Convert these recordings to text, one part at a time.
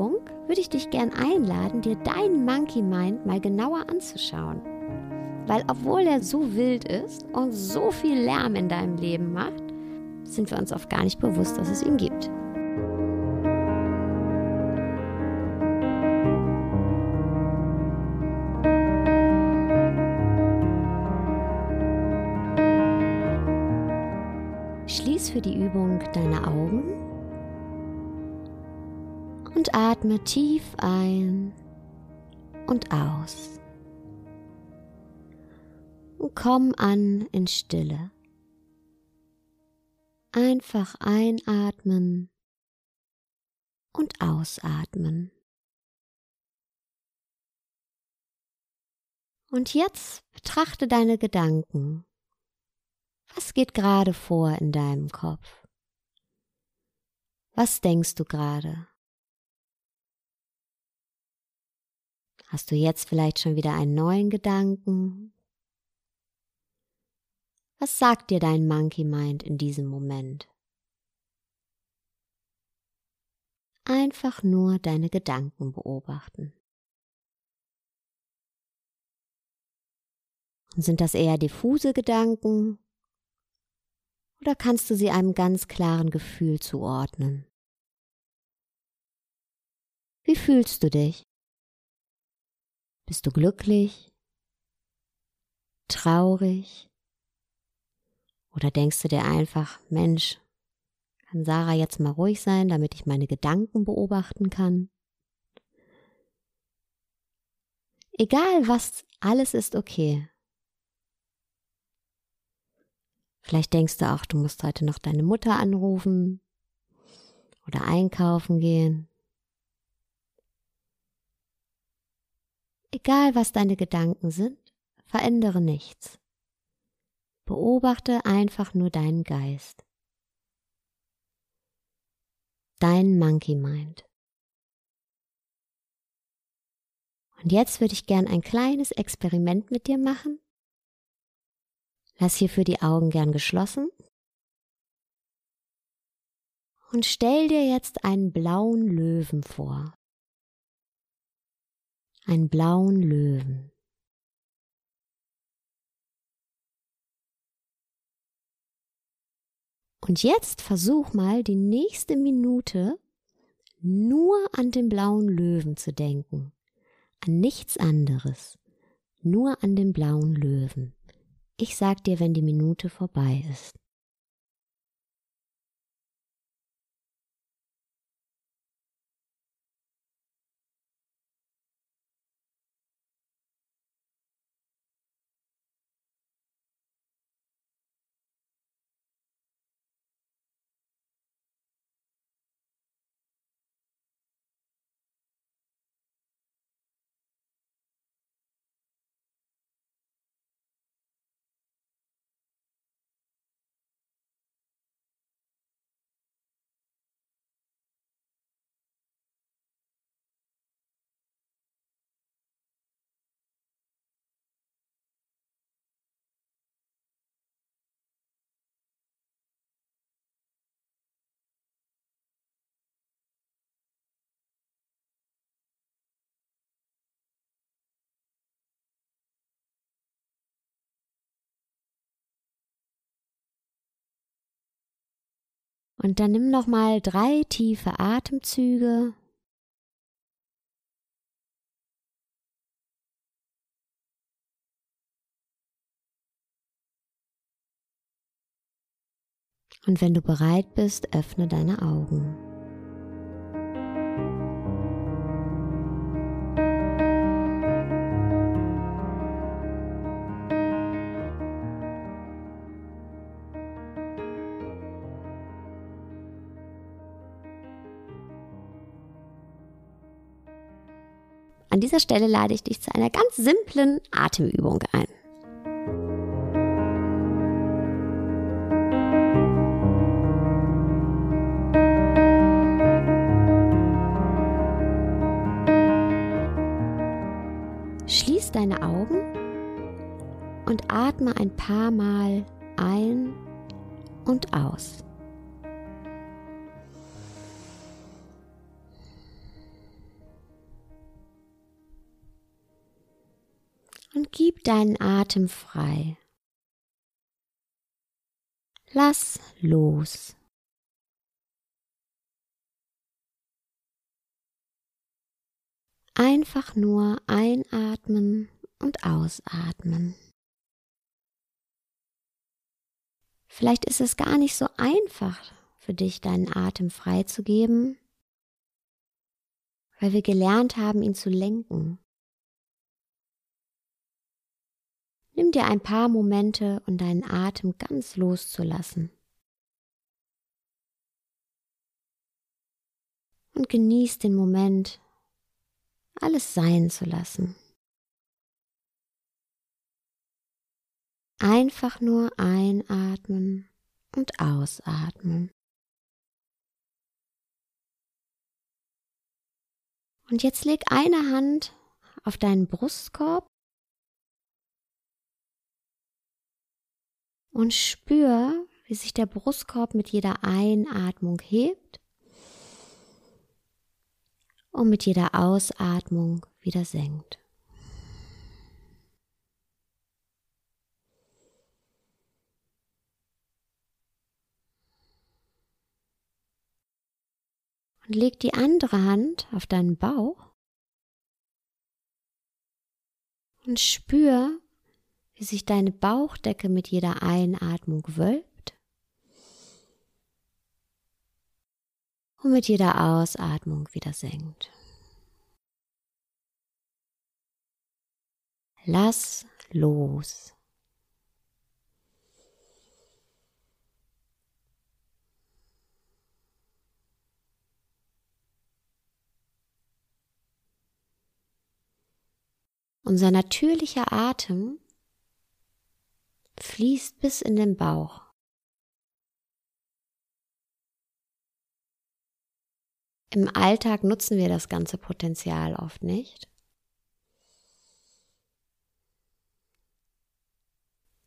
Übung würde ich dich gern einladen, dir deinen Monkey Mind mal genauer anzuschauen. Weil obwohl er so wild ist und so viel Lärm in deinem Leben macht, sind wir uns oft gar nicht bewusst, dass es ihn gibt. Schließ für die Übung deine Augen und atme tief ein und aus. Und komm an in Stille. Einfach einatmen und ausatmen. Und jetzt betrachte deine Gedanken. Was geht gerade vor in deinem Kopf? Was denkst du gerade? Hast du jetzt vielleicht schon wieder einen neuen Gedanken? Was sagt dir dein Monkey Mind in diesem Moment? Einfach nur deine Gedanken beobachten. Und sind das eher diffuse Gedanken oder kannst du sie einem ganz klaren Gefühl zuordnen? Wie fühlst du dich? Bist du glücklich? Traurig? Oder denkst du dir einfach, Mensch, kann Sarah jetzt mal ruhig sein, damit ich meine Gedanken beobachten kann? Egal was, alles ist okay. Vielleicht denkst du auch, du musst heute noch deine Mutter anrufen oder einkaufen gehen. Egal was deine Gedanken sind, verändere nichts. Beobachte einfach nur deinen Geist. Dein Monkey Mind. Und jetzt würde ich gern ein kleines Experiment mit dir machen. Lass hierfür die Augen gern geschlossen. Und stell dir jetzt einen blauen Löwen vor einen blauen Löwen. Und jetzt versuch mal die nächste Minute nur an den blauen Löwen zu denken, an nichts anderes, nur an den blauen Löwen. Ich sag dir, wenn die Minute vorbei ist. Und dann nimm noch mal drei tiefe Atemzüge. Und wenn du bereit bist, öffne deine Augen. Dieser Stelle lade ich dich zu einer ganz simplen Atemübung ein. Schließ deine Augen und atme ein paar Mal ein und aus. Deinen Atem frei. Lass los. Einfach nur einatmen und ausatmen. Vielleicht ist es gar nicht so einfach für dich, deinen Atem freizugeben, weil wir gelernt haben, ihn zu lenken. Nimm dir ein paar Momente, um deinen Atem ganz loszulassen. Und genieß den Moment, alles sein zu lassen. Einfach nur einatmen und ausatmen. Und jetzt leg eine Hand auf deinen Brustkorb und spür, wie sich der Brustkorb mit jeder Einatmung hebt und mit jeder Ausatmung wieder senkt. Und leg die andere Hand auf deinen Bauch und spür, wie sich deine Bauchdecke mit jeder Einatmung wölbt und mit jeder Ausatmung wieder senkt. Lass los. Unser natürlicher Atem fließt bis in den Bauch. Im Alltag nutzen wir das ganze Potenzial oft nicht.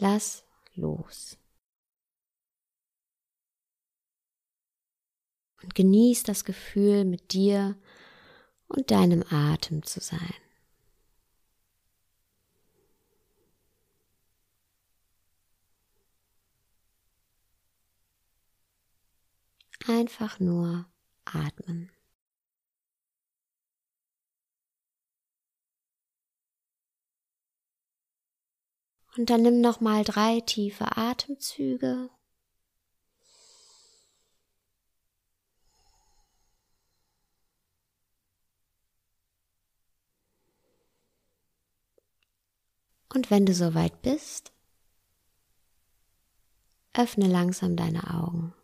Lass los. Und genieß das Gefühl, mit dir und deinem Atem zu sein. Einfach nur atmen. Und dann nimm noch mal drei tiefe Atemzüge. Und wenn du soweit bist, öffne langsam deine Augen.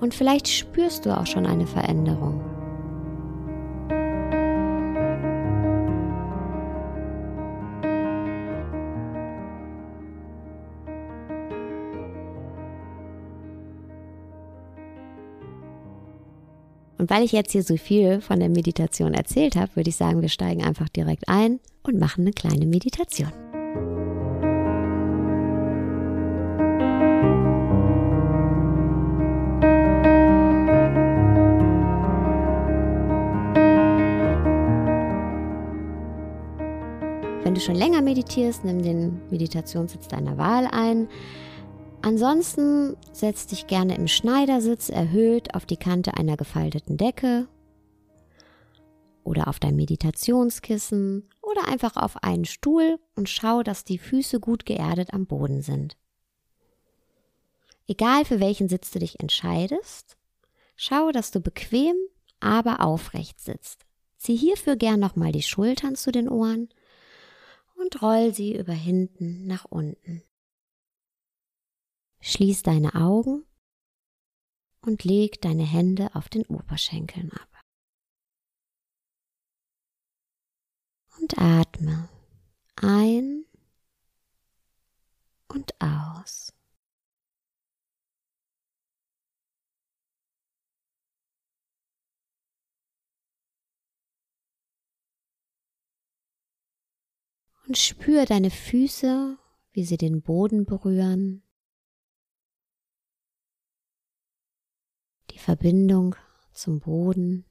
Und vielleicht spürst du auch schon eine Veränderung. Und weil ich jetzt hier so viel von der Meditation erzählt habe, würde ich sagen, wir steigen einfach direkt ein und machen eine kleine Meditation. Du schon länger meditierst, nimm den Meditationssitz deiner Wahl ein. Ansonsten setz dich gerne im Schneidersitz erhöht auf die Kante einer gefalteten Decke oder auf dein Meditationskissen oder einfach auf einen Stuhl und schau, dass die Füße gut geerdet am Boden sind. Egal für welchen Sitz du dich entscheidest, schau, dass du bequem, aber aufrecht sitzt. Zieh hierfür gern nochmal die Schultern zu den Ohren und roll sie über hinten nach unten. Schließ deine Augen und leg deine Hände auf den Oberschenkeln ab. Und atme ein und aus. Und spür deine Füße, wie sie den Boden berühren. Verbindung zum Boden.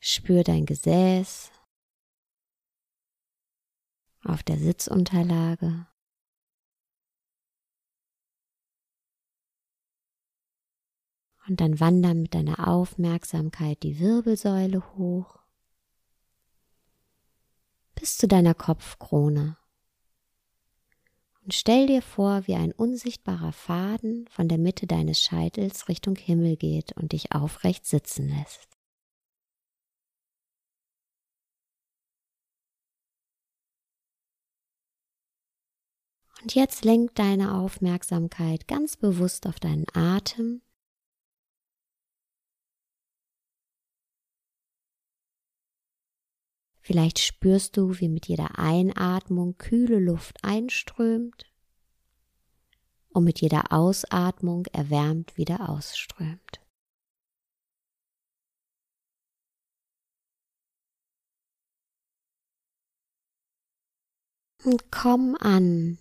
Spür dein Gesäß auf der Sitzunterlage. Und dann wandern mit deiner Aufmerksamkeit die Wirbelsäule hoch bis zu deiner Kopfkrone. Und stell dir vor, wie ein unsichtbarer Faden von der Mitte deines Scheitels Richtung Himmel geht und dich aufrecht sitzen lässt. Und jetzt lenk deine Aufmerksamkeit ganz bewusst auf deinen Atem Vielleicht spürst du, wie mit jeder Einatmung kühle Luft einströmt und mit jeder Ausatmung erwärmt wieder ausströmt. Und komm an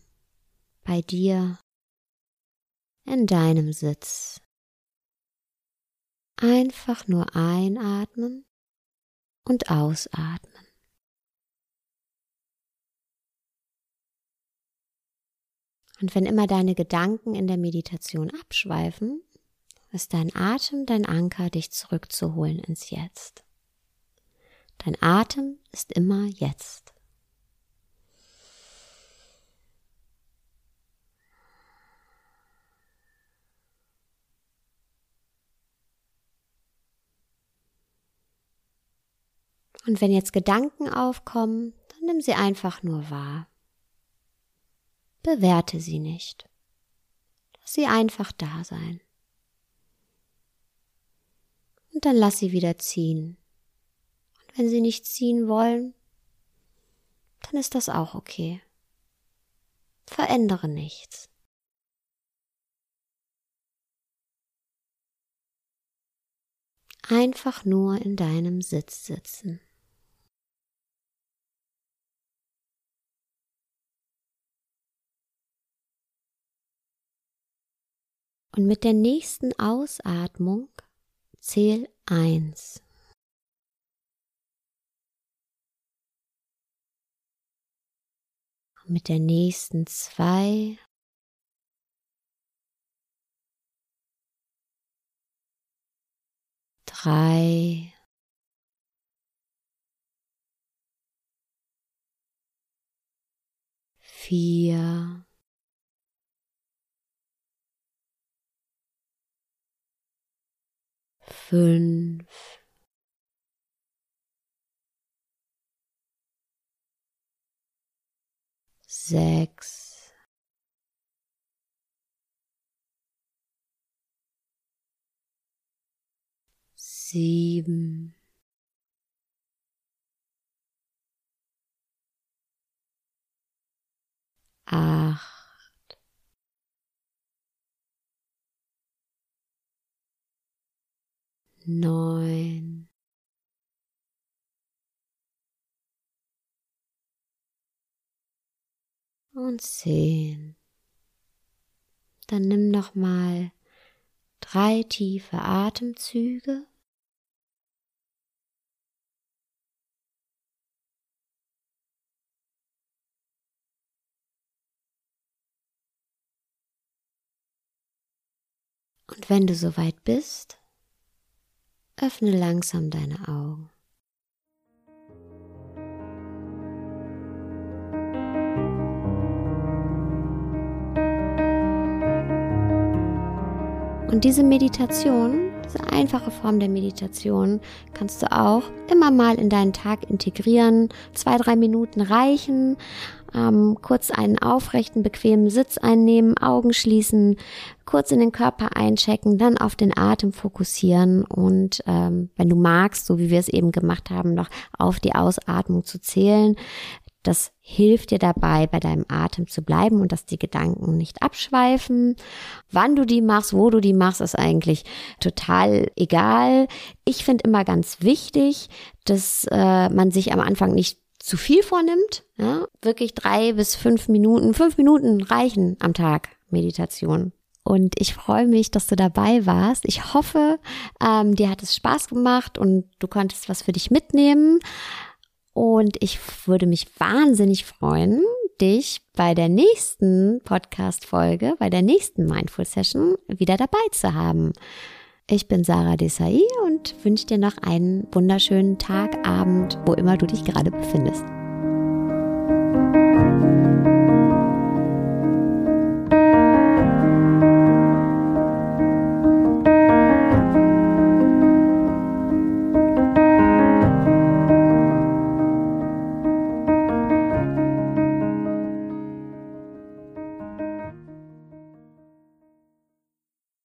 bei dir in deinem Sitz. Einfach nur einatmen und ausatmen. Und wenn immer deine Gedanken in der Meditation abschweifen, ist dein Atem dein Anker, dich zurückzuholen ins Jetzt. Dein Atem ist immer jetzt. Und wenn jetzt Gedanken aufkommen, dann nimm sie einfach nur wahr. Bewerte sie nicht. Lass sie einfach da sein. Und dann lass sie wieder ziehen. Und wenn sie nicht ziehen wollen, dann ist das auch okay. Verändere nichts. Einfach nur in deinem Sitz sitzen. Und mit der nächsten Ausatmung zähl eins. mit der nächsten zwei. Drei. Vier. Fünf, sechs, sieben, acht, neun, und zehn. Dann nimm noch mal drei tiefe Atemzüge. Und wenn du soweit bist, Öffne langsam deine Augen. Und diese Meditation, diese einfache Form der Meditation, kannst du auch immer mal in deinen Tag integrieren. Zwei, drei Minuten reichen ähm, kurz einen aufrechten, bequemen Sitz einnehmen, Augen schließen, kurz in den Körper einchecken, dann auf den Atem fokussieren und ähm, wenn du magst, so wie wir es eben gemacht haben, noch auf die Ausatmung zu zählen. Das hilft dir dabei, bei deinem Atem zu bleiben und dass die Gedanken nicht abschweifen. Wann du die machst, wo du die machst, ist eigentlich total egal. Ich finde immer ganz wichtig, dass äh, man sich am Anfang nicht zu viel vornimmt, ja, wirklich drei bis fünf Minuten, fünf Minuten reichen am Tag Meditation. Und ich freue mich, dass du dabei warst. Ich hoffe, ähm, dir hat es Spaß gemacht und du konntest was für dich mitnehmen. Und ich würde mich wahnsinnig freuen, dich bei der nächsten Podcast-Folge, bei der nächsten Mindful Session wieder dabei zu haben. Ich bin Sarah Desai und wünsche dir noch einen wunderschönen Tag, Abend, wo immer du dich gerade befindest.